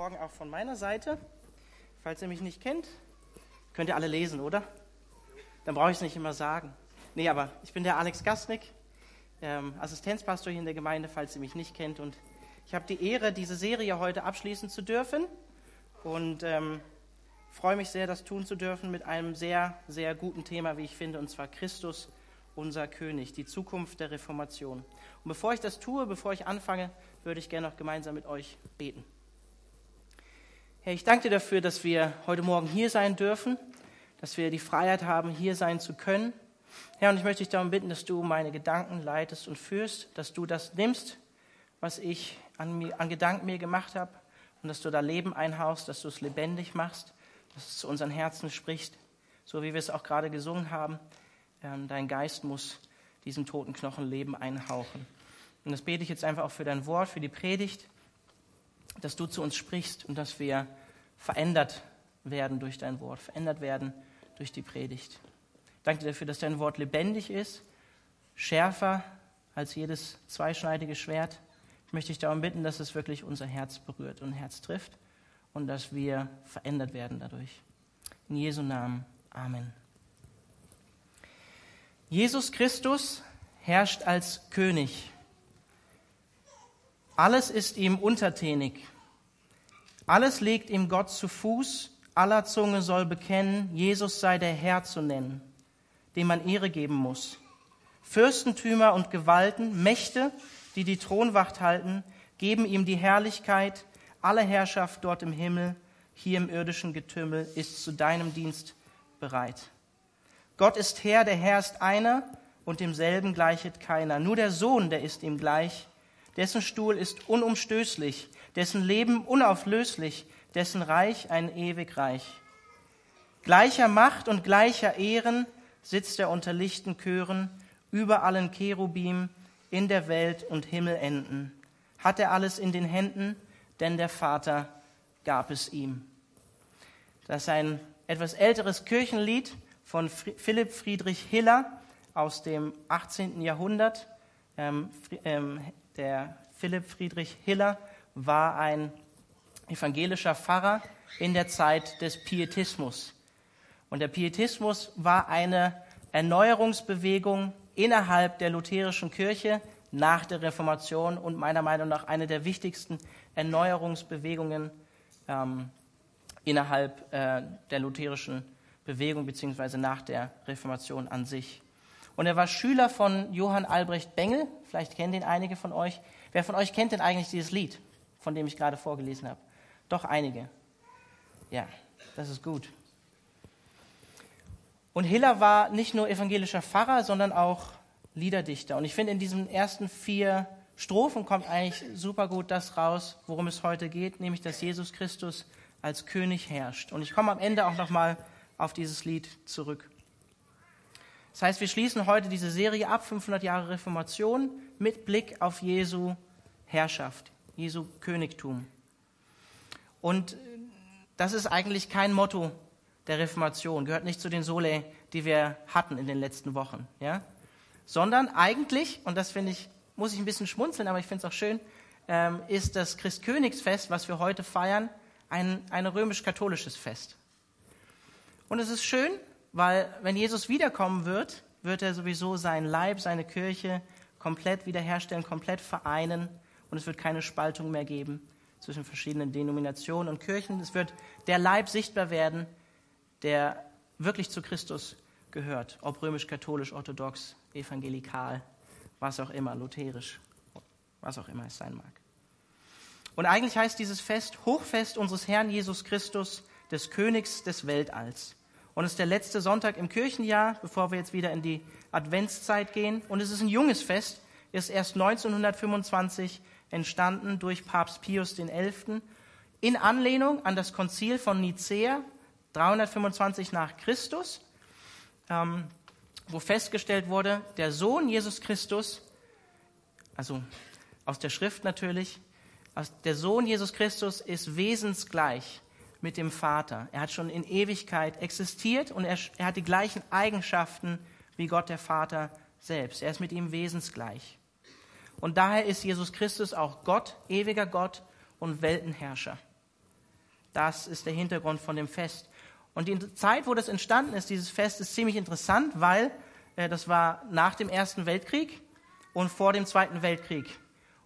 Morgen auch von meiner Seite. Falls ihr mich nicht kennt, könnt ihr alle lesen, oder? Dann brauche ich es nicht immer sagen. Nee, aber ich bin der Alex Gasnick, ähm, Assistenzpastor hier in der Gemeinde, falls ihr mich nicht kennt. Und ich habe die Ehre, diese Serie heute abschließen zu dürfen. Und ähm, freue mich sehr, das tun zu dürfen mit einem sehr, sehr guten Thema, wie ich finde, und zwar Christus, unser König, die Zukunft der Reformation. Und bevor ich das tue, bevor ich anfange, würde ich gerne noch gemeinsam mit euch beten. Herr, ich danke dir dafür, dass wir heute Morgen hier sein dürfen, dass wir die Freiheit haben, hier sein zu können. Herr, und ich möchte dich darum bitten, dass du meine Gedanken leitest und führst, dass du das nimmst, was ich an, mir, an Gedanken mir gemacht habe, und dass du da Leben einhaust, dass du es lebendig machst, dass es zu unseren Herzen spricht, so wie wir es auch gerade gesungen haben. Ähm, dein Geist muss diesem toten Knochen Leben einhauchen. Und das bete ich jetzt einfach auch für dein Wort, für die Predigt dass du zu uns sprichst und dass wir verändert werden durch dein Wort, verändert werden durch die Predigt. Danke dafür, dass dein Wort lebendig ist, schärfer als jedes zweischneidige Schwert. Ich möchte dich darum bitten, dass es wirklich unser Herz berührt und Herz trifft und dass wir verändert werden dadurch. In Jesu Namen. Amen. Jesus Christus herrscht als König. Alles ist ihm untertänig. Alles legt ihm Gott zu Fuß. Aller Zunge soll bekennen, Jesus sei der Herr zu nennen, dem man Ehre geben muss. Fürstentümer und Gewalten, Mächte, die die Thronwacht halten, geben ihm die Herrlichkeit. Alle Herrschaft dort im Himmel, hier im irdischen Getümmel, ist zu deinem Dienst bereit. Gott ist Herr, der Herr ist einer und demselben gleichet keiner. Nur der Sohn, der ist ihm gleich dessen Stuhl ist unumstößlich, dessen Leben unauflöslich, dessen Reich ein ewig Reich. Gleicher Macht und gleicher Ehren sitzt er unter lichten Chören, über allen Cherubim, in der Welt und Himmelenden. Hat er alles in den Händen, denn der Vater gab es ihm. Das ist ein etwas älteres Kirchenlied von Philipp Friedrich Hiller aus dem 18. Jahrhundert. Ähm, ähm, der Philipp Friedrich Hiller war ein evangelischer Pfarrer in der Zeit des Pietismus. Und der Pietismus war eine Erneuerungsbewegung innerhalb der lutherischen Kirche nach der Reformation und meiner Meinung nach eine der wichtigsten Erneuerungsbewegungen ähm, innerhalb äh, der lutherischen Bewegung beziehungsweise nach der Reformation an sich. Und er war Schüler von Johann Albrecht Bengel. Vielleicht kennen den einige von euch. Wer von euch kennt denn eigentlich dieses Lied, von dem ich gerade vorgelesen habe? Doch einige. Ja, das ist gut. Und Hiller war nicht nur evangelischer Pfarrer, sondern auch Liederdichter. Und ich finde, in diesen ersten vier Strophen kommt eigentlich super gut das raus, worum es heute geht, nämlich, dass Jesus Christus als König herrscht. Und ich komme am Ende auch nochmal auf dieses Lied zurück. Das heißt, wir schließen heute diese Serie ab, 500 Jahre Reformation, mit Blick auf Jesu Herrschaft, Jesu Königtum. Und das ist eigentlich kein Motto der Reformation, gehört nicht zu den Sole, die wir hatten in den letzten Wochen, ja? sondern eigentlich, und das finde ich, muss ich ein bisschen schmunzeln, aber ich finde es auch schön, ähm, ist das Christkönigsfest, was wir heute feiern, ein, ein römisch-katholisches Fest. Und es ist schön, weil wenn Jesus wiederkommen wird, wird er sowieso seinen Leib, seine Kirche komplett wiederherstellen, komplett vereinen und es wird keine Spaltung mehr geben zwischen verschiedenen Denominationen und Kirchen. Es wird der Leib sichtbar werden, der wirklich zu Christus gehört, ob römisch-katholisch, orthodox, evangelikal, was auch immer, lutherisch, was auch immer es sein mag. Und eigentlich heißt dieses Fest Hochfest unseres Herrn Jesus Christus, des Königs des Weltalls. Und es ist der letzte Sonntag im Kirchenjahr, bevor wir jetzt wieder in die Adventszeit gehen. Und es ist ein junges Fest, ist erst 1925 entstanden durch Papst Pius XI. in Anlehnung an das Konzil von Nicäa 325 nach Christus, ähm, wo festgestellt wurde, der Sohn Jesus Christus, also aus der Schrift natürlich, der Sohn Jesus Christus ist wesensgleich mit dem Vater. Er hat schon in Ewigkeit existiert und er, er hat die gleichen Eigenschaften wie Gott der Vater selbst. Er ist mit ihm wesensgleich. Und daher ist Jesus Christus auch Gott, ewiger Gott und Weltenherrscher. Das ist der Hintergrund von dem Fest. Und die Zeit, wo das entstanden ist, dieses Fest, ist ziemlich interessant, weil äh, das war nach dem Ersten Weltkrieg und vor dem Zweiten Weltkrieg.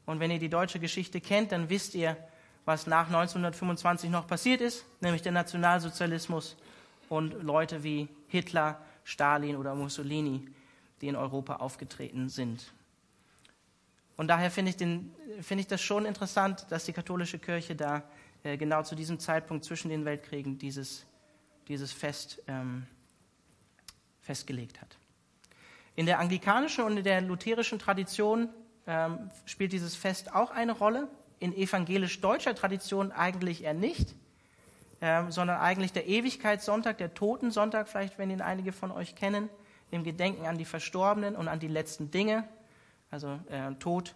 Und wenn ihr die deutsche Geschichte kennt, dann wisst ihr, was nach 1925 noch passiert ist, nämlich der Nationalsozialismus und Leute wie Hitler, Stalin oder Mussolini, die in Europa aufgetreten sind. Und daher finde ich, find ich das schon interessant, dass die katholische Kirche da äh, genau zu diesem Zeitpunkt zwischen den Weltkriegen dieses, dieses Fest ähm, festgelegt hat. In der anglikanischen und in der lutherischen Tradition ähm, spielt dieses Fest auch eine Rolle. In evangelisch-deutscher Tradition eigentlich eher nicht, ähm, sondern eigentlich der Ewigkeitssonntag, der Totensonntag, vielleicht wenn ihn einige von euch kennen, im Gedenken an die Verstorbenen und an die letzten Dinge, also äh, Tod,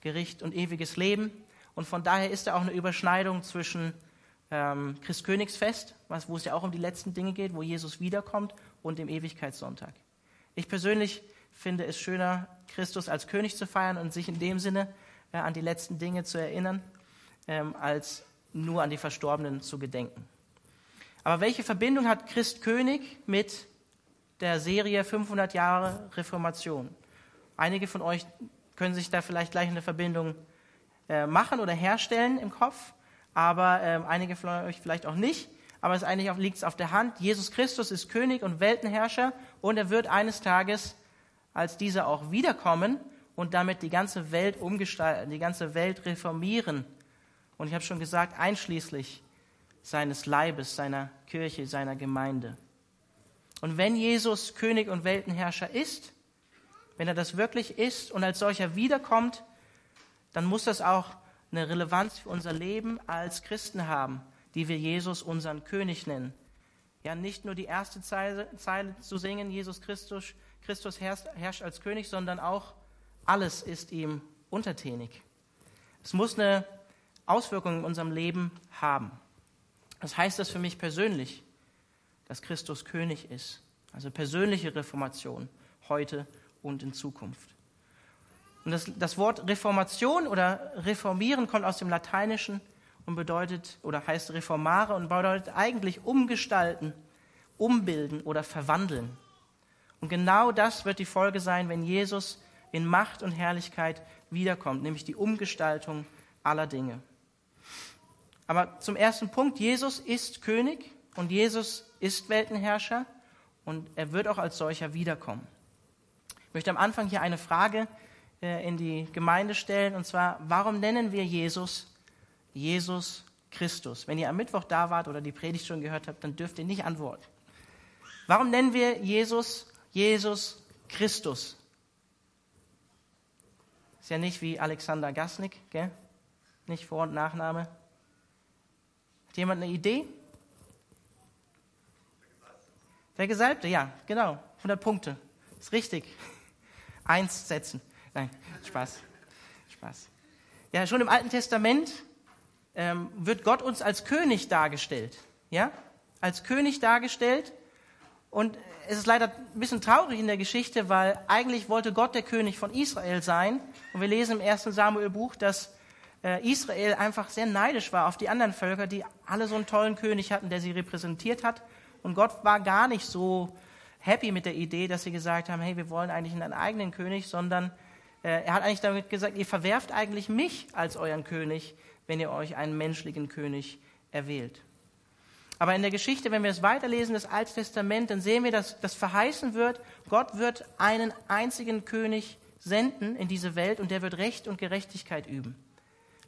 Gericht und ewiges Leben. Und von daher ist da auch eine Überschneidung zwischen ähm, Christkönigsfest, was, wo es ja auch um die letzten Dinge geht, wo Jesus wiederkommt, und dem Ewigkeitssonntag. Ich persönlich finde es schöner, Christus als König zu feiern und sich in dem Sinne äh, an die letzten Dinge zu erinnern, ähm, als nur an die Verstorbenen zu gedenken. Aber welche Verbindung hat Christ König mit der Serie 500 Jahre Reformation? Einige von euch können sich da vielleicht gleich eine Verbindung äh, machen oder herstellen im Kopf, aber äh, einige von euch vielleicht auch nicht. Aber es eigentlich liegt es auf der Hand. Jesus Christus ist König und Weltenherrscher und er wird eines Tages als dieser auch wiederkommen und damit die ganze Welt umgestalten, die ganze Welt reformieren. Und ich habe schon gesagt, einschließlich seines Leibes, seiner Kirche, seiner Gemeinde. Und wenn Jesus König und Weltenherrscher ist, wenn er das wirklich ist und als solcher wiederkommt, dann muss das auch eine Relevanz für unser Leben als Christen haben, die wir Jesus unseren König nennen. Ja, nicht nur die erste Zeile, Zeile zu singen, Jesus Christus, Christus herrscht, herrscht als König, sondern auch alles ist ihm untertänig. Es muss eine Auswirkung in unserem Leben haben. Was heißt das für mich persönlich, dass Christus König ist? Also persönliche Reformation heute und in Zukunft. Und das, das Wort Reformation oder reformieren kommt aus dem Lateinischen und bedeutet oder heißt reformare und bedeutet eigentlich umgestalten, umbilden oder verwandeln. Und genau das wird die Folge sein, wenn Jesus in Macht und Herrlichkeit wiederkommt, nämlich die Umgestaltung aller Dinge. Aber zum ersten Punkt, Jesus ist König und Jesus ist Weltenherrscher und er wird auch als solcher wiederkommen. Ich möchte am Anfang hier eine Frage äh, in die Gemeinde stellen, und zwar, warum nennen wir Jesus Jesus Christus? Wenn ihr am Mittwoch da wart oder die Predigt schon gehört habt, dann dürft ihr nicht antworten. Warum nennen wir Jesus Jesus Christus. Ist ja nicht wie Alexander Gasnick, gell? Nicht Vor- und Nachname. Hat jemand eine Idee? Der Gesalbte, ja, genau. 100 Punkte. Ist richtig. Eins setzen. Nein, Spaß. Spaß. Ja, schon im Alten Testament ähm, wird Gott uns als König dargestellt. Ja? Als König dargestellt. Und es ist leider ein bisschen traurig in der Geschichte, weil eigentlich wollte Gott der König von Israel sein. Und wir lesen im ersten Samuel-Buch, dass äh, Israel einfach sehr neidisch war auf die anderen Völker, die alle so einen tollen König hatten, der sie repräsentiert hat. Und Gott war gar nicht so happy mit der Idee, dass sie gesagt haben, hey, wir wollen eigentlich einen eigenen König, sondern äh, er hat eigentlich damit gesagt, ihr verwerft eigentlich mich als euren König, wenn ihr euch einen menschlichen König erwählt. Aber in der Geschichte, wenn wir es weiterlesen, das Alte Testament, dann sehen wir, dass das verheißen wird, Gott wird einen einzigen König senden in diese Welt und der wird Recht und Gerechtigkeit üben.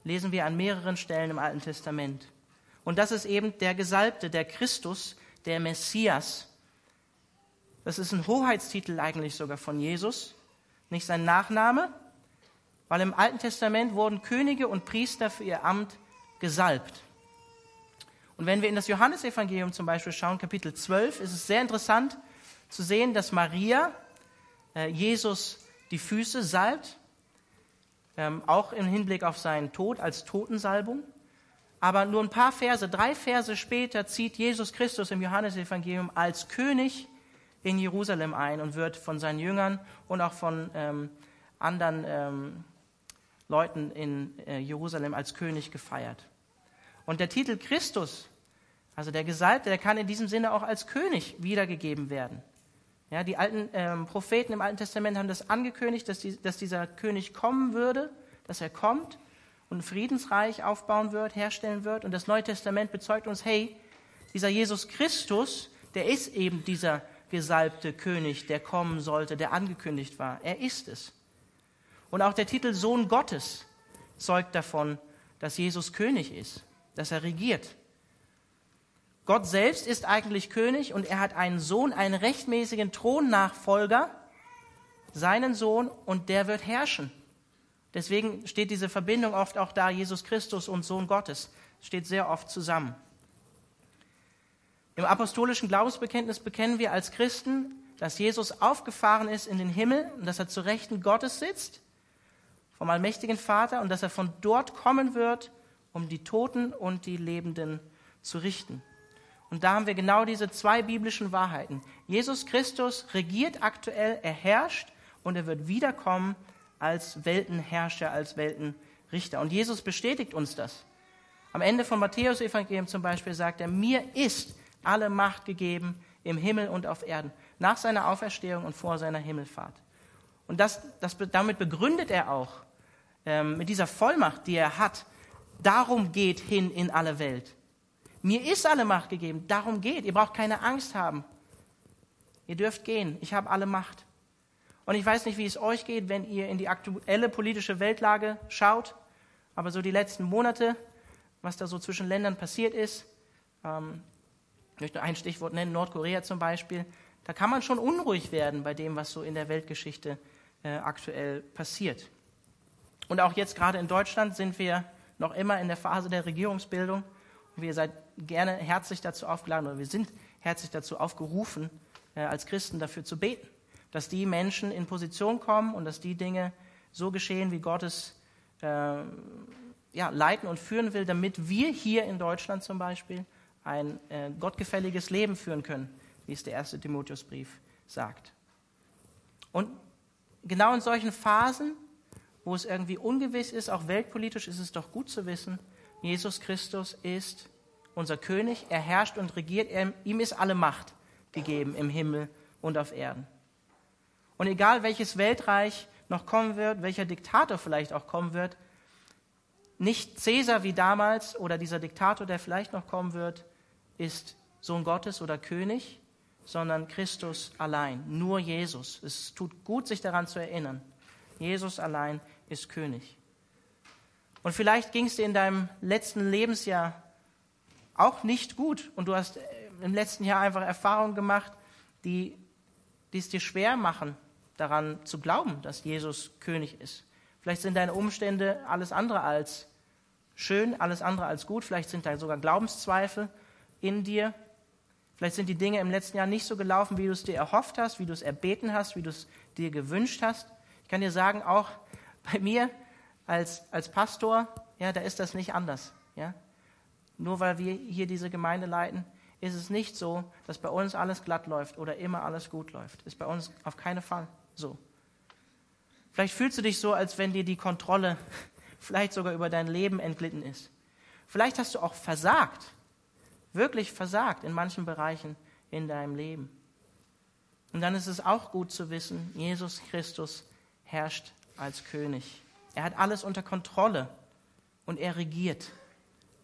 Lesen wir an mehreren Stellen im Alten Testament. Und das ist eben der Gesalbte, der Christus, der Messias. Das ist ein Hoheitstitel eigentlich sogar von Jesus, nicht sein Nachname, weil im Alten Testament wurden Könige und Priester für ihr Amt gesalbt. Und wenn wir in das Johannesevangelium zum Beispiel schauen, Kapitel 12, ist es sehr interessant zu sehen, dass Maria äh, Jesus die Füße salbt, ähm, auch im Hinblick auf seinen Tod als Totensalbung. Aber nur ein paar Verse, drei Verse später zieht Jesus Christus im Johannesevangelium als König in Jerusalem ein und wird von seinen Jüngern und auch von ähm, anderen ähm, Leuten in äh, Jerusalem als König gefeiert. Und der Titel Christus Also der Gesalbte, der kann in diesem Sinne auch als König wiedergegeben werden. Ja, die alten ähm, Propheten im Alten Testament haben das angekündigt, dass, die, dass dieser König kommen würde, dass er kommt und ein Friedensreich aufbauen wird, herstellen wird. Und das Neue Testament bezeugt uns, hey, dieser Jesus Christus, der ist eben dieser gesalbte König, der kommen sollte, der angekündigt war. Er ist es. Und auch der Titel Sohn Gottes zeugt davon, dass Jesus König ist, dass er regiert. Gott selbst ist eigentlich König und er hat einen Sohn, einen rechtmäßigen Thronnachfolger, seinen Sohn, und der wird herrschen. Deswegen steht diese Verbindung oft auch da, Jesus Christus und Sohn Gottes, steht sehr oft zusammen. Im apostolischen Glaubensbekenntnis bekennen wir als Christen, dass Jesus aufgefahren ist in den Himmel und dass er zu Rechten Gottes sitzt, vom allmächtigen Vater, und dass er von dort kommen wird, um die Toten und die Lebenden zu richten. Und da haben wir genau diese zwei biblischen Wahrheiten. Jesus Christus regiert aktuell, er herrscht und er wird wiederkommen als Weltenherrscher, als Weltenrichter. Und Jesus bestätigt uns das. Am Ende von Matthäus Evangelium zum Beispiel sagt er, mir ist alle Macht gegeben im Himmel und auf Erden, nach seiner Auferstehung und vor seiner Himmelfahrt. Und das, das, damit begründet er auch, ähm, mit dieser Vollmacht, die er hat, darum geht hin in alle Welt. Mir ist alle Macht gegeben, darum geht. Ihr braucht keine Angst haben. Ihr dürft gehen, ich habe alle Macht. Und ich weiß nicht, wie es euch geht, wenn ihr in die aktuelle politische Weltlage schaut, aber so die letzten Monate, was da so zwischen Ländern passiert ist, ähm, ich möchte ein Stichwort nennen, Nordkorea zum Beispiel, da kann man schon unruhig werden bei dem, was so in der Weltgeschichte äh, aktuell passiert. Und auch jetzt gerade in Deutschland sind wir noch immer in der Phase der Regierungsbildung. Und wir seid gerne herzlich dazu aufgeladen oder wir sind herzlich dazu aufgerufen, äh, als Christen dafür zu beten, dass die Menschen in Position kommen und dass die Dinge so geschehen, wie Gott es äh, ja, leiten und führen will, damit wir hier in Deutschland zum Beispiel ein äh, gottgefälliges Leben führen können, wie es der erste Timotheusbrief sagt. Und genau in solchen Phasen, wo es irgendwie ungewiss ist, auch weltpolitisch, ist es doch gut zu wissen, Jesus Christus ist unser König, er herrscht und regiert, er, ihm ist alle Macht gegeben im Himmel und auf Erden. Und egal welches Weltreich noch kommen wird, welcher Diktator vielleicht auch kommen wird, nicht Cäsar wie damals oder dieser Diktator, der vielleicht noch kommen wird, ist Sohn Gottes oder König, sondern Christus allein, nur Jesus. Es tut gut, sich daran zu erinnern. Jesus allein ist König. Und vielleicht ging es dir in deinem letzten Lebensjahr auch nicht gut und du hast äh, im letzten Jahr einfach Erfahrungen gemacht, die, die es dir schwer machen, daran zu glauben, dass Jesus König ist. Vielleicht sind deine Umstände alles andere als schön, alles andere als gut. Vielleicht sind da sogar Glaubenszweifel in dir. Vielleicht sind die Dinge im letzten Jahr nicht so gelaufen, wie du es dir erhofft hast, wie du es erbeten hast, wie du es dir gewünscht hast. Ich kann dir sagen, auch bei mir als, als Pastor, ja, da ist das nicht anders. Ja? Nur weil wir hier diese Gemeinde leiten, ist es nicht so, dass bei uns alles glatt läuft oder immer alles gut läuft. Ist bei uns auf keinen Fall so. Vielleicht fühlst du dich so, als wenn dir die Kontrolle vielleicht sogar über dein Leben entglitten ist. Vielleicht hast du auch versagt wirklich versagt in manchen Bereichen in deinem Leben. Und dann ist es auch gut zu wissen, Jesus Christus herrscht als König. Er hat alles unter Kontrolle und er regiert.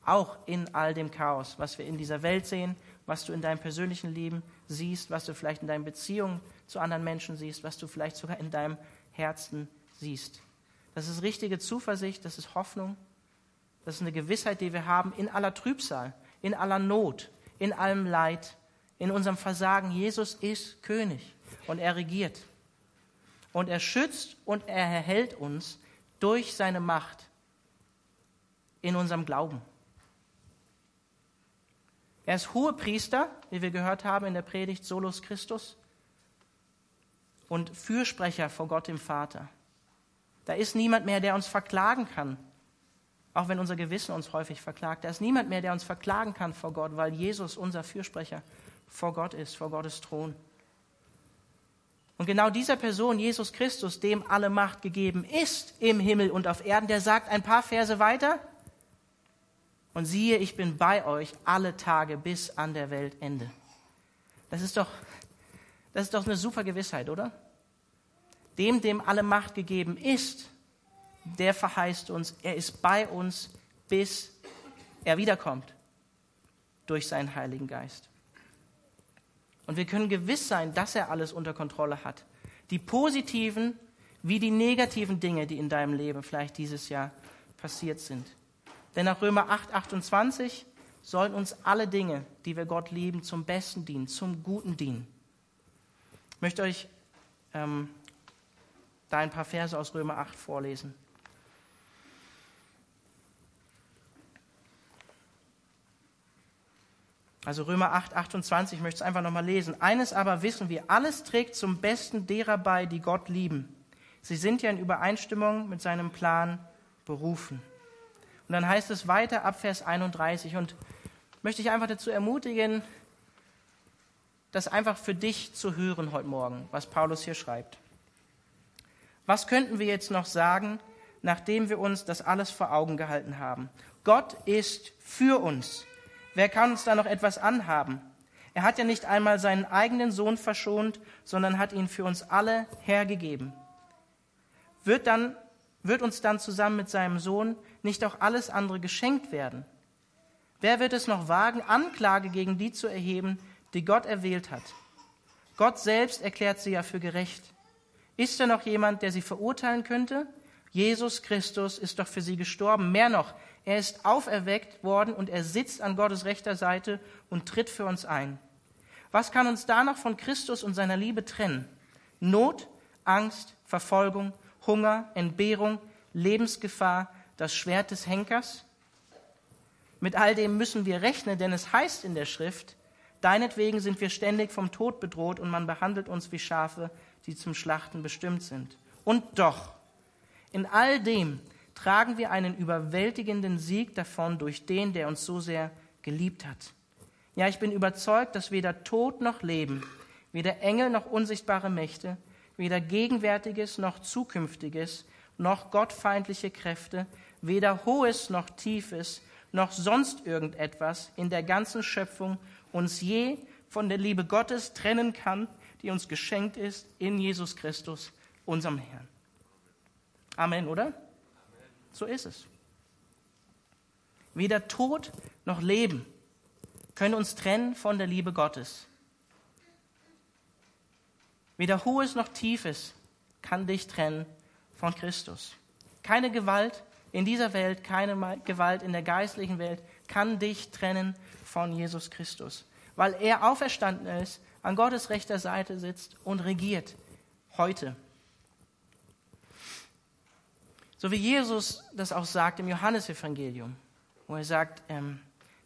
Auch in all dem Chaos, was wir in dieser Welt sehen, was du in deinem persönlichen Leben siehst, was du vielleicht in deinen Beziehungen zu anderen Menschen siehst, was du vielleicht sogar in deinem Herzen siehst. Das ist richtige Zuversicht, das ist Hoffnung, das ist eine Gewissheit, die wir haben in aller Trübsal in aller Not, in allem Leid, in unserem Versagen. Jesus ist König und er regiert. Und er schützt und er erhält uns durch seine Macht in unserem Glauben. Er ist Hohepriester, wie wir gehört haben in der Predigt Solus Christus, und Fürsprecher vor Gott dem Vater. Da ist niemand mehr, der uns verklagen kann auch wenn unser Gewissen uns häufig verklagt. Da ist niemand mehr, der uns verklagen kann vor Gott, weil Jesus unser Fürsprecher vor Gott ist, vor Gottes Thron. Und genau dieser Person, Jesus Christus, dem alle Macht gegeben ist im Himmel und auf Erden, der sagt ein paar Verse weiter, Und siehe, ich bin bei euch alle Tage bis an der Weltende. Das ist doch, das ist doch eine super Gewissheit, oder? Dem, dem alle Macht gegeben ist, der verheißt uns, er ist bei uns, bis er wiederkommt durch seinen Heiligen Geist. Und wir können gewiss sein, dass er alles unter Kontrolle hat. Die positiven wie die negativen Dinge, die in deinem Leben vielleicht dieses Jahr passiert sind. Denn nach Römer 8, 28 sollen uns alle Dinge, die wir Gott lieben, zum Besten dienen, zum Guten dienen. Ich möchte euch ähm, da ein paar Verse aus Römer 8 vorlesen. Also Römer 8, 28, ich möchte es einfach nochmal lesen. Eines aber wissen wir, alles trägt zum Besten derer bei, die Gott lieben. Sie sind ja in Übereinstimmung mit seinem Plan berufen. Und dann heißt es weiter ab Vers 31 und möchte ich einfach dazu ermutigen, das einfach für dich zu hören heute Morgen, was Paulus hier schreibt. Was könnten wir jetzt noch sagen, nachdem wir uns das alles vor Augen gehalten haben? Gott ist für uns. Wer kann uns da noch etwas anhaben? Er hat ja nicht einmal seinen eigenen Sohn verschont, sondern hat ihn für uns alle hergegeben. Wird, dann, wird uns dann zusammen mit seinem Sohn nicht auch alles andere geschenkt werden? Wer wird es noch wagen, Anklage gegen die zu erheben, die Gott erwählt hat? Gott selbst erklärt sie ja für gerecht. Ist da noch jemand, der sie verurteilen könnte? Jesus Christus ist doch für sie gestorben. Mehr noch, er ist auferweckt worden und er sitzt an Gottes rechter Seite und tritt für uns ein. Was kann uns da noch von Christus und seiner Liebe trennen? Not, Angst, Verfolgung, Hunger, Entbehrung, Lebensgefahr, das Schwert des Henkers? Mit all dem müssen wir rechnen, denn es heißt in der Schrift, deinetwegen sind wir ständig vom Tod bedroht und man behandelt uns wie Schafe, die zum Schlachten bestimmt sind. Und doch, in all dem tragen wir einen überwältigenden Sieg davon durch den, der uns so sehr geliebt hat. Ja, ich bin überzeugt, dass weder Tod noch Leben, weder Engel noch unsichtbare Mächte, weder Gegenwärtiges noch Zukünftiges, noch gottfeindliche Kräfte, weder Hohes noch Tiefes, noch sonst irgendetwas in der ganzen Schöpfung uns je von der Liebe Gottes trennen kann, die uns geschenkt ist in Jesus Christus, unserem Herrn. Amen, oder? So ist es. Weder Tod noch Leben können uns trennen von der Liebe Gottes. Weder Hohes noch Tiefes kann dich trennen von Christus. Keine Gewalt in dieser Welt, keine Gewalt in der geistlichen Welt kann dich trennen von Jesus Christus, weil er auferstanden ist, an Gottes rechter Seite sitzt und regiert heute. So wie Jesus das auch sagt im Johannesevangelium, wo er sagt, ähm,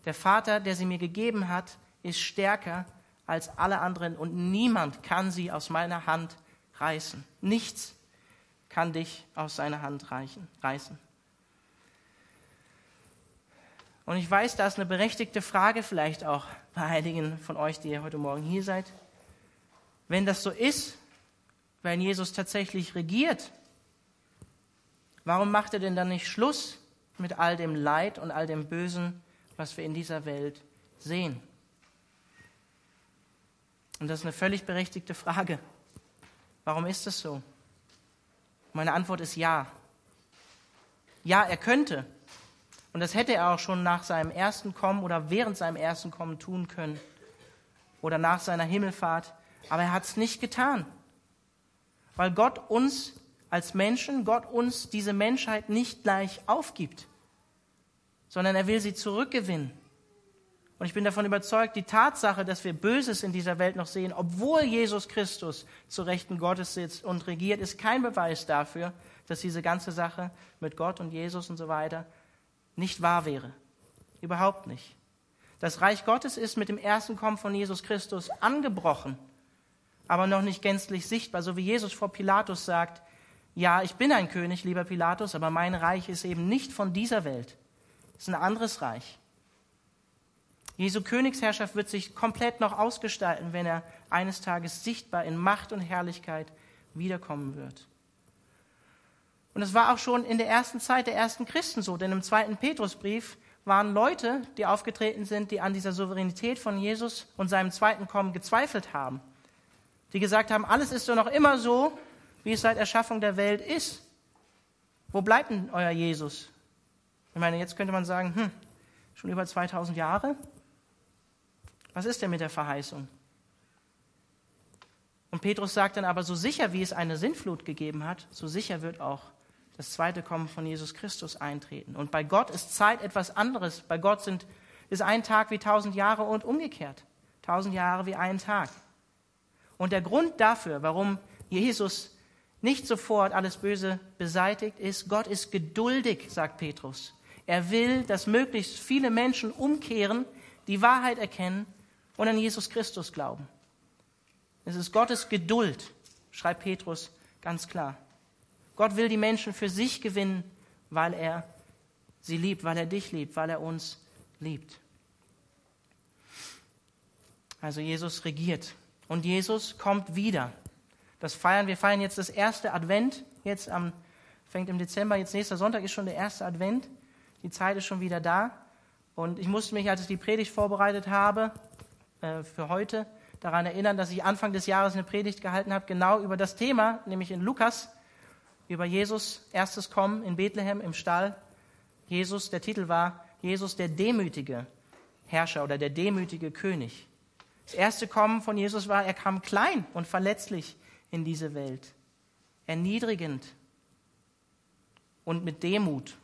der Vater, der sie mir gegeben hat, ist stärker als alle anderen und niemand kann sie aus meiner Hand reißen. Nichts kann dich aus seiner Hand reichen, reißen. Und ich weiß, da ist eine berechtigte Frage vielleicht auch bei einigen von euch, die ihr heute Morgen hier seid. Wenn das so ist, wenn Jesus tatsächlich regiert Warum macht er denn dann nicht Schluss mit all dem Leid und all dem Bösen, was wir in dieser Welt sehen? Und das ist eine völlig berechtigte Frage. Warum ist das so? Meine Antwort ist ja. Ja, er könnte. Und das hätte er auch schon nach seinem ersten Kommen oder während seinem ersten Kommen tun können. Oder nach seiner Himmelfahrt. Aber er hat es nicht getan. Weil Gott uns als Menschen Gott uns diese Menschheit nicht gleich aufgibt, sondern er will sie zurückgewinnen. Und ich bin davon überzeugt, die Tatsache, dass wir Böses in dieser Welt noch sehen, obwohl Jesus Christus zu Rechten Gottes sitzt und regiert, ist kein Beweis dafür, dass diese ganze Sache mit Gott und Jesus und so weiter nicht wahr wäre. Überhaupt nicht. Das Reich Gottes ist mit dem ersten Kommen von Jesus Christus angebrochen, aber noch nicht gänzlich sichtbar. So wie Jesus vor Pilatus sagt, ja, ich bin ein König, lieber Pilatus, aber mein Reich ist eben nicht von dieser Welt. Es ist ein anderes Reich. Jesu Königsherrschaft wird sich komplett noch ausgestalten, wenn er eines Tages sichtbar in Macht und Herrlichkeit wiederkommen wird. Und es war auch schon in der ersten Zeit der ersten Christen so, denn im zweiten Petrusbrief waren Leute, die aufgetreten sind, die an dieser Souveränität von Jesus und seinem zweiten Kommen gezweifelt haben. Die gesagt haben, alles ist doch noch immer so, wie es seit Erschaffung der Welt ist. Wo bleibt denn euer Jesus? Ich meine, jetzt könnte man sagen, hm, schon über 2000 Jahre? Was ist denn mit der Verheißung? Und Petrus sagt dann aber, so sicher wie es eine Sintflut gegeben hat, so sicher wird auch das zweite Kommen von Jesus Christus eintreten. Und bei Gott ist Zeit etwas anderes. Bei Gott sind, ist ein Tag wie tausend Jahre und umgekehrt. Tausend Jahre wie ein Tag. Und der Grund dafür, warum Jesus nicht sofort alles Böse beseitigt, ist, Gott ist geduldig, sagt Petrus. Er will, dass möglichst viele Menschen umkehren, die Wahrheit erkennen und an Jesus Christus glauben. Es ist Gottes Geduld, schreibt Petrus ganz klar. Gott will die Menschen für sich gewinnen, weil er sie liebt, weil er dich liebt, weil er uns liebt. Also Jesus regiert und Jesus kommt wieder. Das feiern wir feiern jetzt das erste Advent. Jetzt am fängt im Dezember. Jetzt nächster Sonntag ist schon der erste Advent. Die Zeit ist schon wieder da. Und ich musste mich, als ich die Predigt vorbereitet habe äh, für heute, daran erinnern, dass ich Anfang des Jahres eine Predigt gehalten habe, genau über das Thema, nämlich in Lukas über Jesus erstes Kommen in Bethlehem im Stall. Jesus, der Titel war Jesus der demütige Herrscher oder der demütige König. Das erste Kommen von Jesus war, er kam klein und verletzlich in diese Welt, erniedrigend und mit Demut,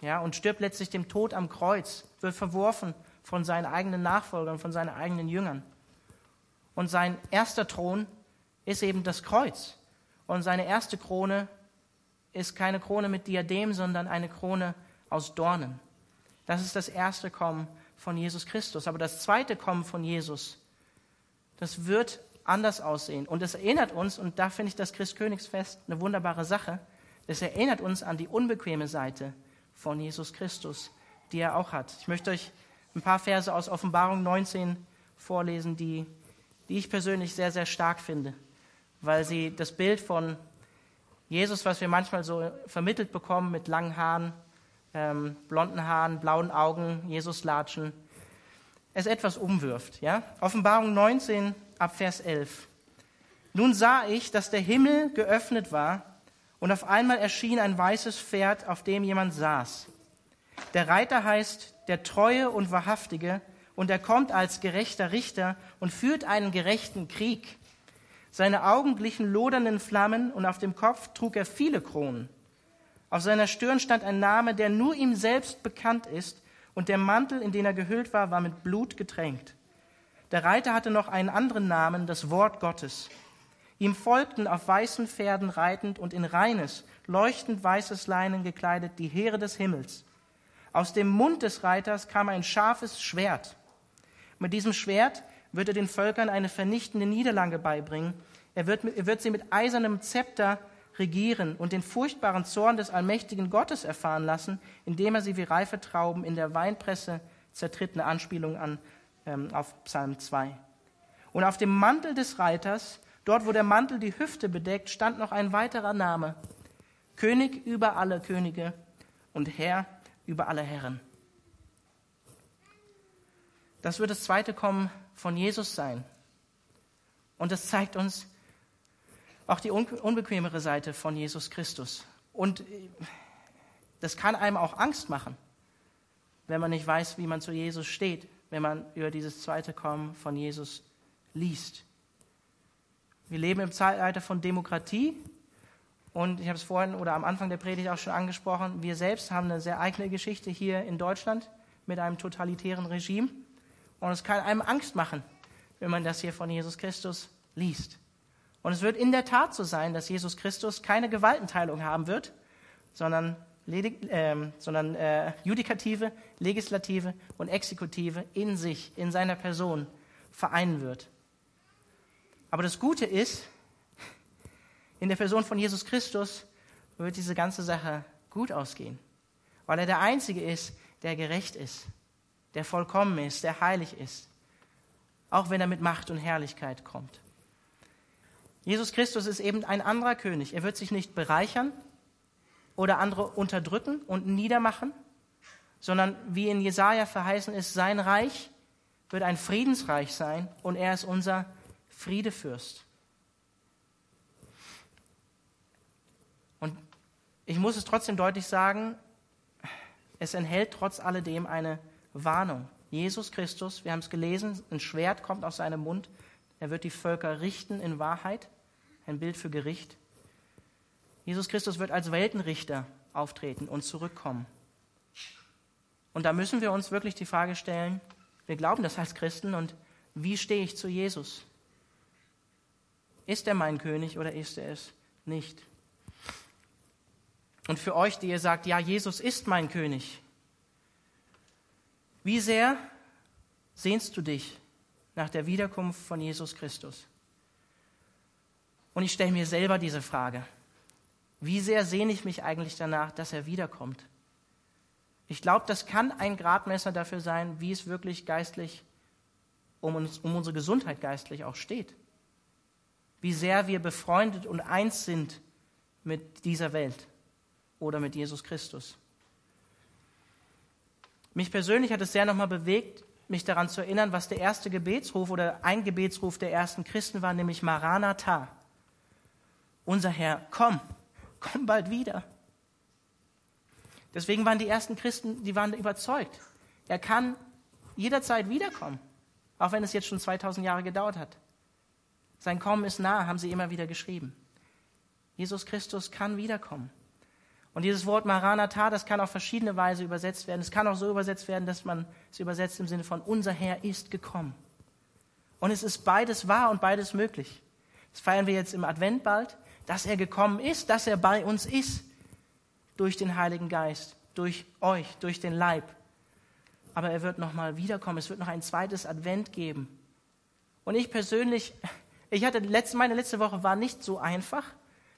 ja, und stirbt letztlich dem Tod am Kreuz, wird verworfen von seinen eigenen Nachfolgern, von seinen eigenen Jüngern. Und sein erster Thron ist eben das Kreuz. Und seine erste Krone ist keine Krone mit Diadem, sondern eine Krone aus Dornen. Das ist das erste Kommen von Jesus Christus. Aber das zweite Kommen von Jesus, das wird anders aussehen. Und es erinnert uns, und da finde ich das Christkönigsfest eine wunderbare Sache, es erinnert uns an die unbequeme Seite von Jesus Christus, die er auch hat. Ich möchte euch ein paar Verse aus Offenbarung 19 vorlesen, die, die ich persönlich sehr, sehr stark finde, weil sie das Bild von Jesus, was wir manchmal so vermittelt bekommen mit langen Haaren, ähm, blonden Haaren, blauen Augen, Jesus-Latschen, es etwas umwirft. Ja? Offenbarung 19 ab Vers 11. Nun sah ich, dass der Himmel geöffnet war und auf einmal erschien ein weißes Pferd, auf dem jemand saß. Der Reiter heißt der Treue und Wahrhaftige und er kommt als gerechter Richter und führt einen gerechten Krieg. Seine Augen glichen lodernden Flammen und auf dem Kopf trug er viele Kronen. Auf seiner Stirn stand ein Name, der nur ihm selbst bekannt ist, und der Mantel, in den er gehüllt war, war mit Blut getränkt. Der Reiter hatte noch einen anderen Namen, das Wort Gottes. Ihm folgten auf weißen Pferden reitend und in reines, leuchtend weißes Leinen gekleidet die Heere des Himmels. Aus dem Mund des Reiters kam ein scharfes Schwert. Mit diesem Schwert wird er den Völkern eine vernichtende Niederlage beibringen. Er wird, er wird sie mit eisernem Zepter regieren und den furchtbaren Zorn des allmächtigen Gottes erfahren lassen, indem er sie wie reife Trauben in der Weinpresse zertritt, eine Anspielung an, ähm, auf Psalm 2. Und auf dem Mantel des Reiters, dort wo der Mantel die Hüfte bedeckt, stand noch ein weiterer Name. König über alle Könige und Herr über alle Herren. Das wird das zweite Kommen von Jesus sein. Und das zeigt uns auch die unbequemere Seite von Jesus Christus. Und äh, das kann einem auch Angst machen, wenn man nicht weiß, wie man zu Jesus steht, wenn man über dieses zweite Kommen von Jesus liest. Wir leben im Zeitalter von Demokratie und ich habe es vorhin oder am Anfang der Predigt auch schon angesprochen, wir selbst haben eine sehr eigene Geschichte hier in Deutschland mit einem totalitären Regime. Und es kann einem Angst machen, wenn man das hier von Jesus Christus liest. Und es wird in der Tat so sein, dass Jesus Christus keine Gewaltenteilung haben wird, sondern, ledig, äh, sondern äh, Judikative, Legislative und Exekutive in sich, in seiner Person vereinen wird. Aber das Gute ist, in der Person von Jesus Christus wird diese ganze Sache gut ausgehen, weil er der Einzige ist, der gerecht ist der vollkommen ist, der heilig ist, auch wenn er mit Macht und Herrlichkeit kommt. Jesus Christus ist eben ein anderer König. Er wird sich nicht bereichern oder andere unterdrücken und niedermachen, sondern wie in Jesaja verheißen ist, sein Reich wird ein Friedensreich sein und er ist unser Friedefürst. Und ich muss es trotzdem deutlich sagen, es enthält trotz alledem eine Warnung. Jesus Christus, wir haben es gelesen, ein Schwert kommt aus seinem Mund, er wird die Völker richten in Wahrheit, ein Bild für Gericht. Jesus Christus wird als Weltenrichter auftreten und zurückkommen. Und da müssen wir uns wirklich die Frage stellen, wir glauben das als Christen und wie stehe ich zu Jesus? Ist er mein König oder ist er es nicht? Und für euch, die ihr sagt, ja, Jesus ist mein König, wie sehr sehnst du dich nach der Wiederkunft von Jesus Christus? Und ich stelle mir selber diese Frage. Wie sehr sehne ich mich eigentlich danach, dass er wiederkommt? Ich glaube, das kann ein Gradmesser dafür sein, wie es wirklich geistlich um, uns, um unsere Gesundheit geistlich auch steht. Wie sehr wir befreundet und eins sind mit dieser Welt oder mit Jesus Christus. Mich persönlich hat es sehr nochmal bewegt, mich daran zu erinnern, was der erste Gebetsruf oder ein Gebetsruf der ersten Christen war, nämlich Maranatha. Unser Herr, komm, komm bald wieder. Deswegen waren die ersten Christen, die waren überzeugt. Er kann jederzeit wiederkommen, auch wenn es jetzt schon 2000 Jahre gedauert hat. Sein Kommen ist nah, haben sie immer wieder geschrieben. Jesus Christus kann wiederkommen. Und dieses Wort Maranatha, das kann auf verschiedene Weise übersetzt werden. Es kann auch so übersetzt werden, dass man es übersetzt im Sinne von unser Herr ist gekommen. Und es ist beides wahr und beides möglich. Das feiern wir jetzt im Advent bald, dass er gekommen ist, dass er bei uns ist durch den Heiligen Geist, durch euch, durch den Leib. Aber er wird nochmal wiederkommen. Es wird noch ein zweites Advent geben. Und ich persönlich, ich hatte letzte, meine letzte Woche war nicht so einfach.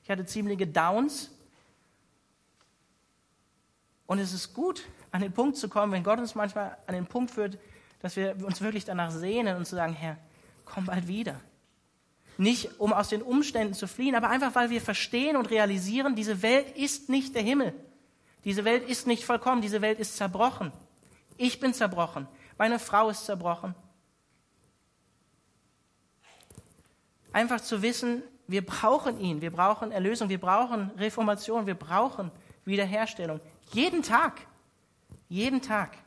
Ich hatte ziemliche Downs. Und es ist gut, an den Punkt zu kommen, wenn Gott uns manchmal an den Punkt führt, dass wir uns wirklich danach sehnen und zu sagen, Herr, komm bald wieder. Nicht, um aus den Umständen zu fliehen, aber einfach, weil wir verstehen und realisieren, diese Welt ist nicht der Himmel. Diese Welt ist nicht vollkommen, diese Welt ist zerbrochen. Ich bin zerbrochen, meine Frau ist zerbrochen. Einfach zu wissen, wir brauchen ihn, wir brauchen Erlösung, wir brauchen Reformation, wir brauchen Wiederherstellung. Jeden Tag. Jeden Tag.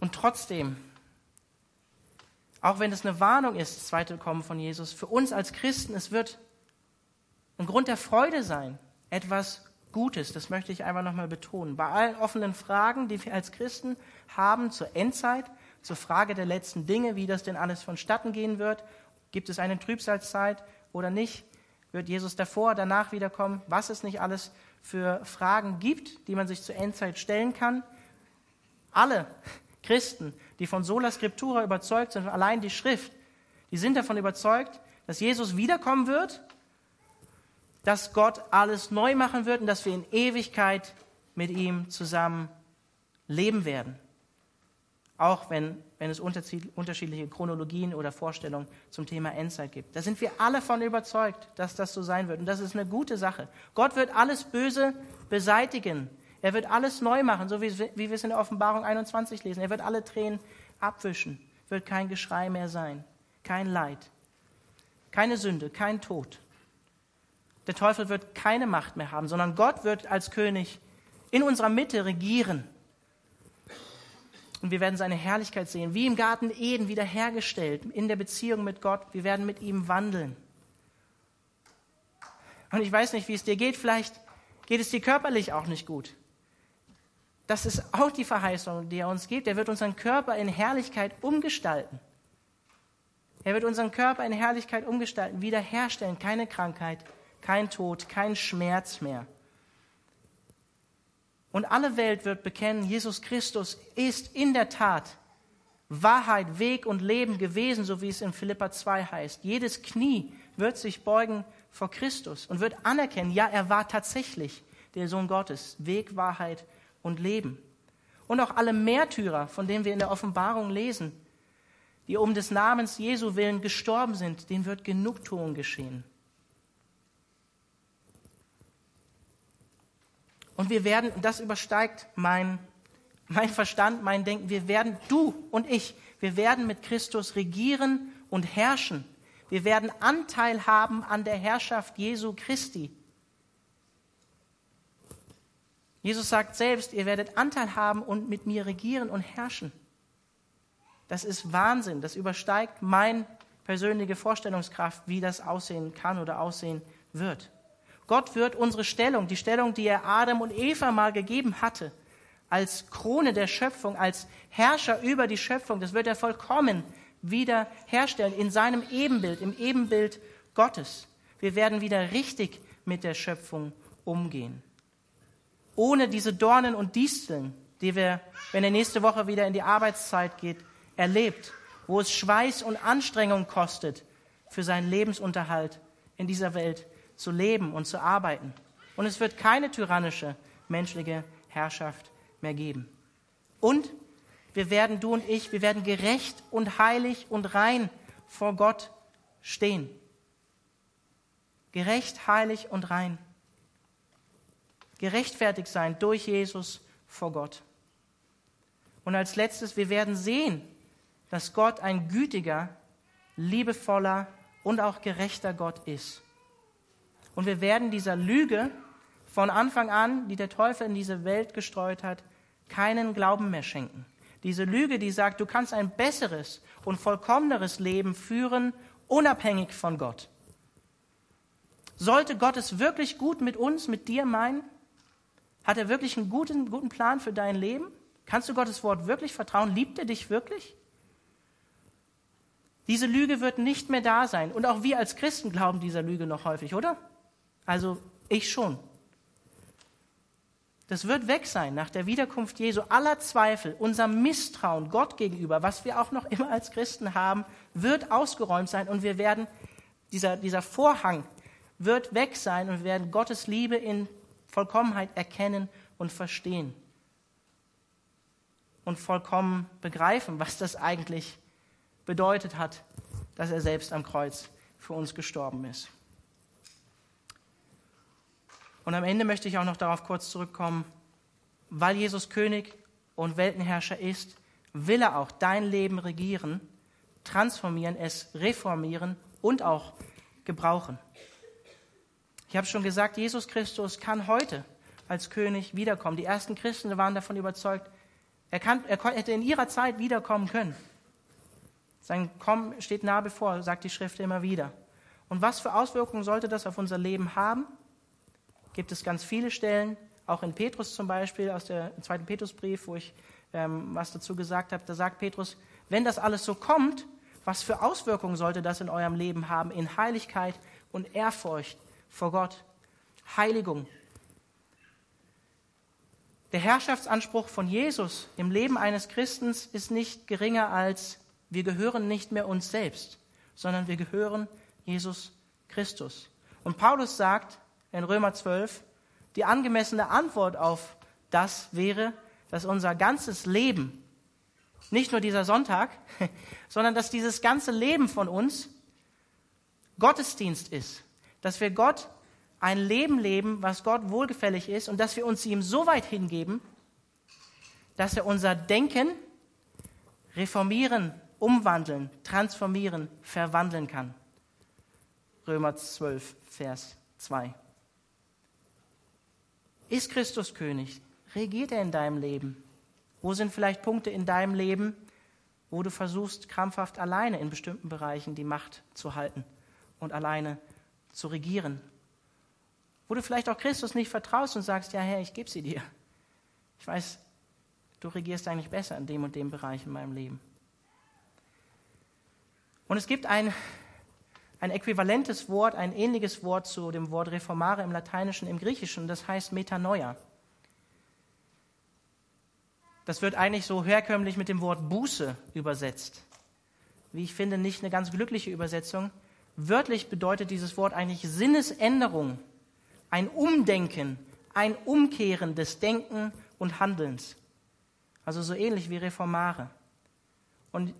Und trotzdem auch wenn es eine Warnung ist, das zweite Kommen von Jesus, für uns als Christen, es wird ein Grund der Freude sein, etwas Gutes, das möchte ich einfach nochmal betonen. Bei allen offenen Fragen, die wir als Christen haben zur Endzeit, zur Frage der letzten Dinge, wie das denn alles vonstatten gehen wird, gibt es eine Trübsalzeit oder nicht, wird Jesus davor, danach wiederkommen, was es nicht alles für Fragen gibt, die man sich zur Endzeit stellen kann. Alle Christen, die von Sola Scriptura überzeugt sind, allein die Schrift, die sind davon überzeugt, dass Jesus wiederkommen wird, dass Gott alles neu machen wird und dass wir in Ewigkeit mit ihm zusammen leben werden. Auch wenn, wenn es unterschiedliche Chronologien oder Vorstellungen zum Thema Endzeit gibt. Da sind wir alle von überzeugt, dass das so sein wird. Und das ist eine gute Sache. Gott wird alles Böse beseitigen. Er wird alles neu machen, so wie, wie wir es in der Offenbarung 21 lesen. Er wird alle Tränen abwischen. Wird kein Geschrei mehr sein, kein Leid, keine Sünde, kein Tod. Der Teufel wird keine Macht mehr haben, sondern Gott wird als König in unserer Mitte regieren. Und wir werden seine Herrlichkeit sehen, wie im Garten Eden wiederhergestellt, in der Beziehung mit Gott. Wir werden mit ihm wandeln. Und ich weiß nicht, wie es dir geht. Vielleicht geht es dir körperlich auch nicht gut. Das ist auch die Verheißung, die er uns gibt. Er wird unseren Körper in Herrlichkeit umgestalten. Er wird unseren Körper in Herrlichkeit umgestalten, wiederherstellen. Keine Krankheit, kein Tod, kein Schmerz mehr. Und alle Welt wird bekennen, Jesus Christus ist in der Tat Wahrheit, Weg und Leben gewesen, so wie es in Philippa 2 heißt. Jedes Knie wird sich beugen vor Christus und wird anerkennen, ja, er war tatsächlich der Sohn Gottes, Weg, Wahrheit und Leben. Und auch alle Märtyrer, von denen wir in der Offenbarung lesen, die um des Namens Jesu willen gestorben sind, denen wird Genugtuung geschehen. Und wir werden, das übersteigt mein, mein Verstand, mein Denken, wir werden, du und ich, wir werden mit Christus regieren und herrschen. Wir werden Anteil haben an der Herrschaft Jesu Christi. Jesus sagt selbst, ihr werdet Anteil haben und mit mir regieren und herrschen. Das ist Wahnsinn. Das übersteigt meine persönliche Vorstellungskraft, wie das aussehen kann oder aussehen wird. Gott wird unsere Stellung, die Stellung, die er Adam und Eva mal gegeben hatte, als Krone der Schöpfung, als Herrscher über die Schöpfung, das wird er vollkommen wieder herstellen in seinem Ebenbild, im Ebenbild Gottes. Wir werden wieder richtig mit der Schöpfung umgehen. Ohne diese Dornen und Disteln, die wir, wenn er nächste Woche wieder in die Arbeitszeit geht, erlebt, wo es Schweiß und Anstrengung kostet, für seinen Lebensunterhalt in dieser Welt zu leben und zu arbeiten. Und es wird keine tyrannische menschliche Herrschaft mehr geben. Und wir werden, du und ich, wir werden gerecht und heilig und rein vor Gott stehen. Gerecht, heilig und rein. Gerechtfertigt sein durch Jesus vor Gott. Und als letztes, wir werden sehen, dass Gott ein gütiger, liebevoller und auch gerechter Gott ist. Und wir werden dieser Lüge von Anfang an, die der Teufel in diese Welt gestreut hat, keinen Glauben mehr schenken. Diese Lüge, die sagt, du kannst ein besseres und vollkommeneres Leben führen, unabhängig von Gott. Sollte Gott es wirklich gut mit uns, mit dir meinen? Hat er wirklich einen guten, guten Plan für dein Leben? Kannst du Gottes Wort wirklich vertrauen? Liebt er dich wirklich? Diese Lüge wird nicht mehr da sein. Und auch wir als Christen glauben dieser Lüge noch häufig, oder? Also ich schon. Das wird weg sein nach der Wiederkunft Jesu. Aller Zweifel, unser Misstrauen Gott gegenüber, was wir auch noch immer als Christen haben, wird ausgeräumt sein und wir werden, dieser, dieser Vorhang wird weg sein und wir werden Gottes Liebe in Vollkommenheit erkennen und verstehen. Und vollkommen begreifen, was das eigentlich bedeutet hat, dass er selbst am Kreuz für uns gestorben ist. Und am Ende möchte ich auch noch darauf kurz zurückkommen, weil Jesus König und Weltenherrscher ist, will er auch dein Leben regieren, transformieren, es reformieren und auch gebrauchen. Ich habe schon gesagt, Jesus Christus kann heute als König wiederkommen. Die ersten Christen waren davon überzeugt, er, kann, er hätte in ihrer Zeit wiederkommen können. Sein Kommen steht nah bevor, sagt die Schrift immer wieder. Und was für Auswirkungen sollte das auf unser Leben haben? Gibt es ganz viele Stellen, auch in Petrus zum Beispiel, aus dem zweiten Petrusbrief, wo ich ähm, was dazu gesagt habe. Da sagt Petrus, wenn das alles so kommt, was für Auswirkungen sollte das in eurem Leben haben? In Heiligkeit und Ehrfurcht vor Gott. Heiligung. Der Herrschaftsanspruch von Jesus im Leben eines Christens ist nicht geringer als wir gehören nicht mehr uns selbst, sondern wir gehören Jesus Christus. Und Paulus sagt in Römer 12, die angemessene Antwort auf das wäre, dass unser ganzes Leben, nicht nur dieser Sonntag, sondern dass dieses ganze Leben von uns Gottesdienst ist. Dass wir Gott ein Leben leben, was Gott wohlgefällig ist und dass wir uns ihm so weit hingeben, dass er unser Denken reformieren umwandeln, transformieren, verwandeln kann. Römer 12, Vers 2. Ist Christus König? Regiert er in deinem Leben? Wo sind vielleicht Punkte in deinem Leben, wo du versuchst, krampfhaft alleine in bestimmten Bereichen die Macht zu halten und alleine zu regieren? Wo du vielleicht auch Christus nicht vertraust und sagst, ja Herr, ich gebe sie dir. Ich weiß, du regierst eigentlich besser in dem und dem Bereich in meinem Leben. Und es gibt ein, ein äquivalentes Wort, ein ähnliches Wort zu dem Wort Reformare im Lateinischen, im Griechischen, das heißt Metanoia. Das wird eigentlich so herkömmlich mit dem Wort Buße übersetzt. Wie ich finde, nicht eine ganz glückliche Übersetzung. Wörtlich bedeutet dieses Wort eigentlich Sinnesänderung, ein Umdenken, ein Umkehren des Denken und Handelns. Also so ähnlich wie Reformare. Und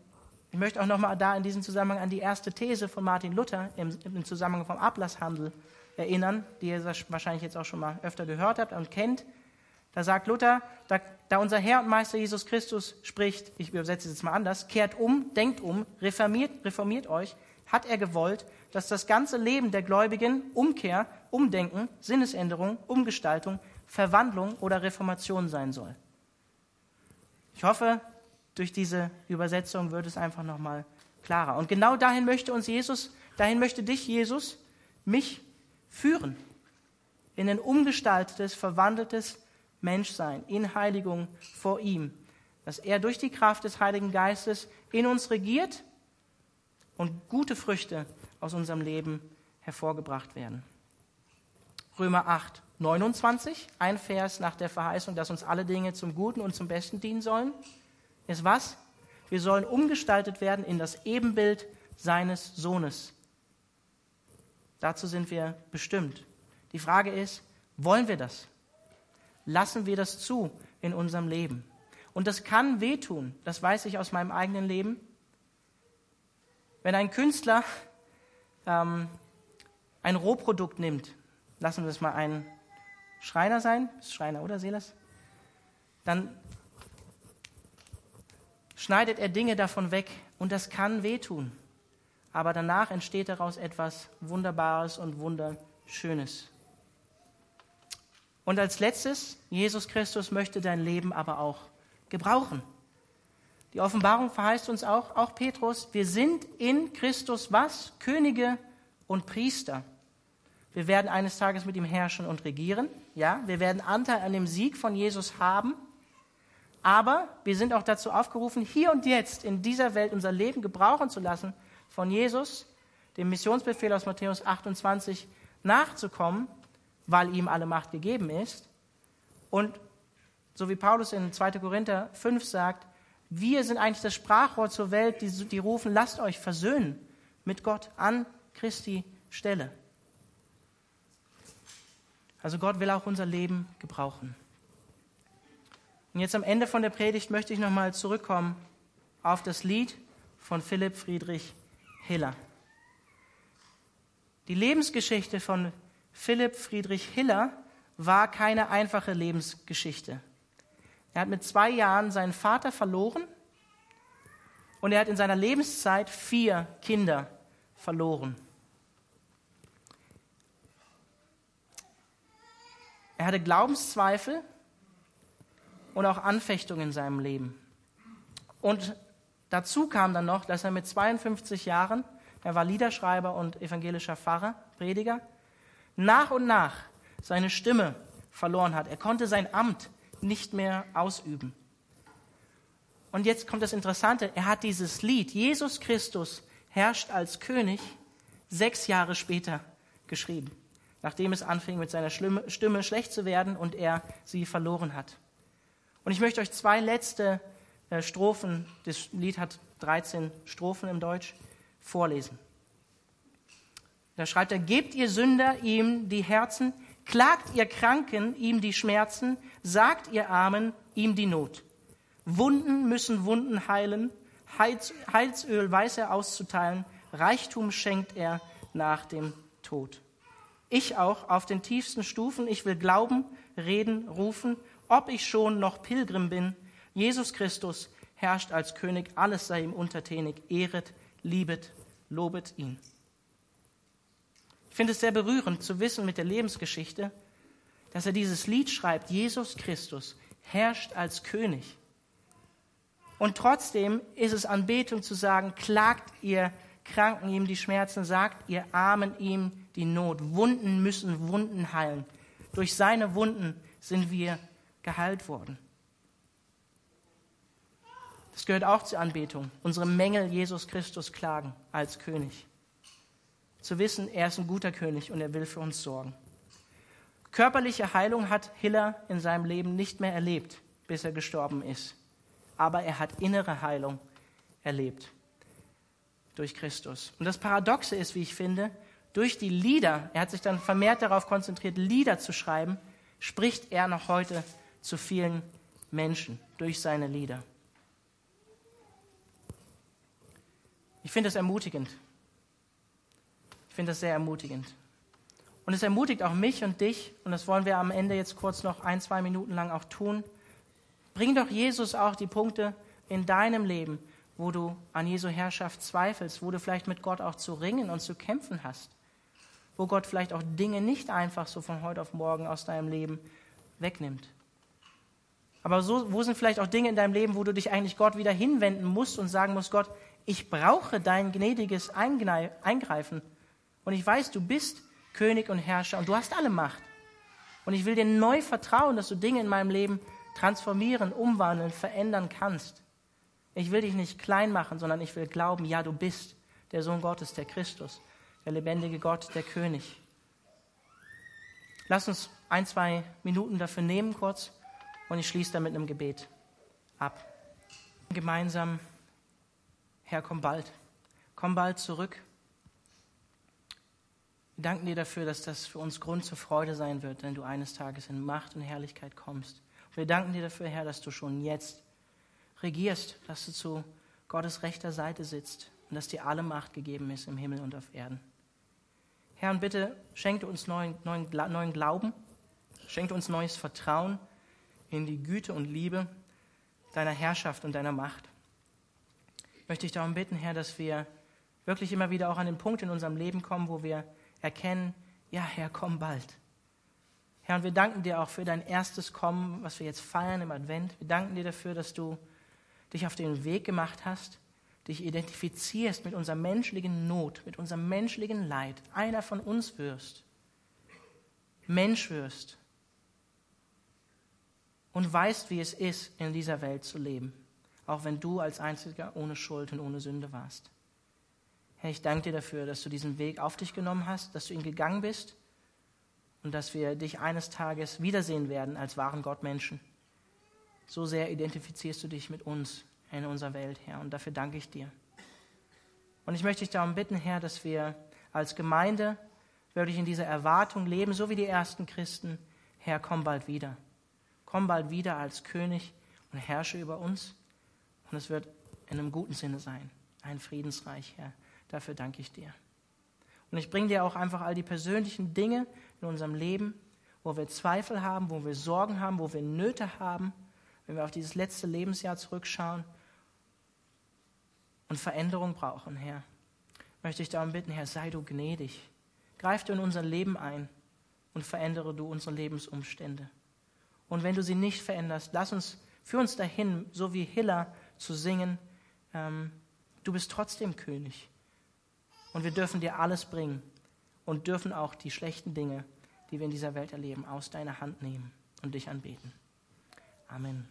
ich möchte auch nochmal da in diesem Zusammenhang an die erste These von Martin Luther im, im Zusammenhang vom Ablasshandel erinnern, die ihr wahrscheinlich jetzt auch schon mal öfter gehört habt und kennt. Da sagt Luther, da, da unser Herr und Meister Jesus Christus spricht, ich übersetze es jetzt mal anders, kehrt um, denkt um, reformiert, reformiert euch, hat er gewollt, dass das ganze Leben der Gläubigen Umkehr, Umdenken, Sinnesänderung, Umgestaltung, Verwandlung oder Reformation sein soll. Ich hoffe, durch diese Übersetzung wird es einfach nochmal klarer. Und genau dahin möchte uns Jesus, dahin möchte dich Jesus, mich führen. In ein umgestaltetes, verwandeltes Menschsein, in Heiligung vor ihm. Dass er durch die Kraft des Heiligen Geistes in uns regiert und gute Früchte aus unserem Leben hervorgebracht werden. Römer 8, 29, ein Vers nach der Verheißung, dass uns alle Dinge zum Guten und zum Besten dienen sollen, ist was? Wir sollen umgestaltet werden in das Ebenbild seines Sohnes. Dazu sind wir bestimmt. Die Frage ist, wollen wir das? Lassen wir das zu in unserem Leben? Und das kann wehtun, das weiß ich aus meinem eigenen Leben. Wenn ein Künstler ähm, ein Rohprodukt nimmt, lassen wir es mal ein Schreiner sein, ist Schreiner oder Seeles, dann schneidet er Dinge davon weg und das kann wehtun. Aber danach entsteht daraus etwas Wunderbares und Wunderschönes. Und als letztes, Jesus Christus möchte dein Leben aber auch gebrauchen. Die Offenbarung verheißt uns auch, auch Petrus, wir sind in Christus was? Könige und Priester. Wir werden eines Tages mit ihm herrschen und regieren. Ja, wir werden Anteil an dem Sieg von Jesus haben. Aber wir sind auch dazu aufgerufen, hier und jetzt in dieser Welt unser Leben gebrauchen zu lassen, von Jesus, dem Missionsbefehl aus Matthäus 28, nachzukommen, weil ihm alle Macht gegeben ist. Und so wie Paulus in 2. Korinther 5 sagt, wir sind eigentlich das Sprachrohr zur Welt, die, die rufen, lasst euch versöhnen mit Gott an Christi Stelle. Also Gott will auch unser Leben gebrauchen. Und jetzt am Ende von der Predigt möchte ich nochmal zurückkommen auf das Lied von Philipp Friedrich Hiller. Die Lebensgeschichte von Philipp Friedrich Hiller war keine einfache Lebensgeschichte. Er hat mit zwei Jahren seinen Vater verloren und er hat in seiner Lebenszeit vier Kinder verloren. Er hatte Glaubenszweifel und auch Anfechtungen in seinem Leben. Und dazu kam dann noch, dass er mit 52 Jahren, er war Liederschreiber und evangelischer Pfarrer, Prediger, nach und nach seine Stimme verloren hat. Er konnte sein Amt nicht mehr ausüben. Und jetzt kommt das Interessante, er hat dieses Lied, Jesus Christus herrscht als König, sechs Jahre später geschrieben nachdem es anfing, mit seiner Stimme schlecht zu werden und er sie verloren hat. Und ich möchte euch zwei letzte äh, Strophen, das Lied hat 13 Strophen im Deutsch, vorlesen. Da schreibt er, gebt ihr Sünder ihm die Herzen, klagt ihr Kranken ihm die Schmerzen, sagt ihr Armen ihm die Not. Wunden müssen Wunden heilen, Heils, Heilsöl weiß er auszuteilen, Reichtum schenkt er nach dem Tod. Ich auch auf den tiefsten Stufen, ich will glauben, reden, rufen, ob ich schon noch Pilgrim bin. Jesus Christus herrscht als König, alles sei ihm untertänig, ehret, liebet, lobet ihn. Ich finde es sehr berührend zu wissen mit der Lebensgeschichte, dass er dieses Lied schreibt, Jesus Christus herrscht als König. Und trotzdem ist es Anbetung zu sagen, klagt ihr Kranken ihm die Schmerzen, sagt ihr Armen ihm die Not. Wunden müssen Wunden heilen. Durch seine Wunden sind wir geheilt worden. Das gehört auch zur Anbetung. Unsere Mängel Jesus Christus klagen als König. Zu wissen, er ist ein guter König und er will für uns sorgen. Körperliche Heilung hat Hiller in seinem Leben nicht mehr erlebt, bis er gestorben ist. Aber er hat innere Heilung erlebt durch Christus. Und das Paradoxe ist, wie ich finde, durch die Lieder, er hat sich dann vermehrt darauf konzentriert, Lieder zu schreiben, spricht er noch heute zu vielen Menschen durch seine Lieder. Ich finde das ermutigend. Ich finde das sehr ermutigend. Und es ermutigt auch mich und dich, und das wollen wir am Ende jetzt kurz noch ein, zwei Minuten lang auch tun. Bring doch Jesus auch die Punkte in deinem Leben, wo du an Jesu Herrschaft zweifelst, wo du vielleicht mit Gott auch zu ringen und zu kämpfen hast, wo Gott vielleicht auch Dinge nicht einfach so von heute auf morgen aus deinem Leben wegnimmt. Aber so, wo sind vielleicht auch Dinge in deinem Leben, wo du dich eigentlich Gott wieder hinwenden musst und sagen musst, Gott, ich brauche dein gnädiges Eingreifen. Und ich weiß, du bist König und Herrscher und du hast alle Macht. Und ich will dir neu vertrauen, dass du Dinge in meinem Leben transformieren, umwandeln, verändern kannst. Ich will dich nicht klein machen, sondern ich will glauben, ja, du bist der Sohn Gottes, der Christus, der lebendige Gott, der König. Lass uns ein, zwei Minuten dafür nehmen kurz und ich schließe dann mit einem Gebet ab. Gemeinsam, Herr, komm bald. Komm bald zurück. Wir danken dir dafür, dass das für uns Grund zur Freude sein wird, wenn du eines Tages in Macht und Herrlichkeit kommst. Wir danken dir dafür, Herr, dass du schon jetzt regierst, dass du zu Gottes rechter Seite sitzt und dass dir alle Macht gegeben ist im Himmel und auf Erden. Herr, und bitte schenke uns neuen, neuen, neuen Glauben, schenke uns neues Vertrauen in die Güte und Liebe deiner Herrschaft und deiner Macht. Ich möchte dich darum bitten, Herr, dass wir wirklich immer wieder auch an den Punkt in unserem Leben kommen, wo wir erkennen, ja, Herr, komm bald. Herr, und wir danken dir auch für dein erstes Kommen, was wir jetzt feiern im Advent. Wir danken dir dafür, dass du dich auf den Weg gemacht hast, dich identifizierst mit unserer menschlichen Not, mit unserem menschlichen Leid, einer von uns wirst, Mensch wirst und weißt, wie es ist, in dieser Welt zu leben, auch wenn du als Einziger ohne Schuld und ohne Sünde warst. Herr, ich danke dir dafür, dass du diesen Weg auf dich genommen hast, dass du ihn gegangen bist und dass wir dich eines Tages wiedersehen werden als wahren Gottmenschen. So sehr identifizierst du dich mit uns in unserer Welt, Herr, und dafür danke ich dir. Und ich möchte dich darum bitten, Herr, dass wir als Gemeinde wirklich in dieser Erwartung leben, so wie die ersten Christen. Herr, komm bald wieder. Komm bald wieder als König und herrsche über uns. Und es wird in einem guten Sinne sein. Ein Friedensreich, Herr. Dafür danke ich dir. Und ich bringe dir auch einfach all die persönlichen Dinge in unserem Leben, wo wir Zweifel haben, wo wir Sorgen haben, wo wir Nöte haben, wenn wir auf dieses letzte Lebensjahr zurückschauen und Veränderung brauchen, Herr. Möchte ich darum bitten, Herr, sei du gnädig. Greif du in unser Leben ein und verändere du unsere Lebensumstände. Und wenn du sie nicht veränderst, lass uns, führ uns dahin, so wie Hiller zu singen, ähm, du bist trotzdem König. Und wir dürfen dir alles bringen und dürfen auch die schlechten Dinge, die wir in dieser Welt erleben, aus deiner Hand nehmen und dich anbeten. Amen.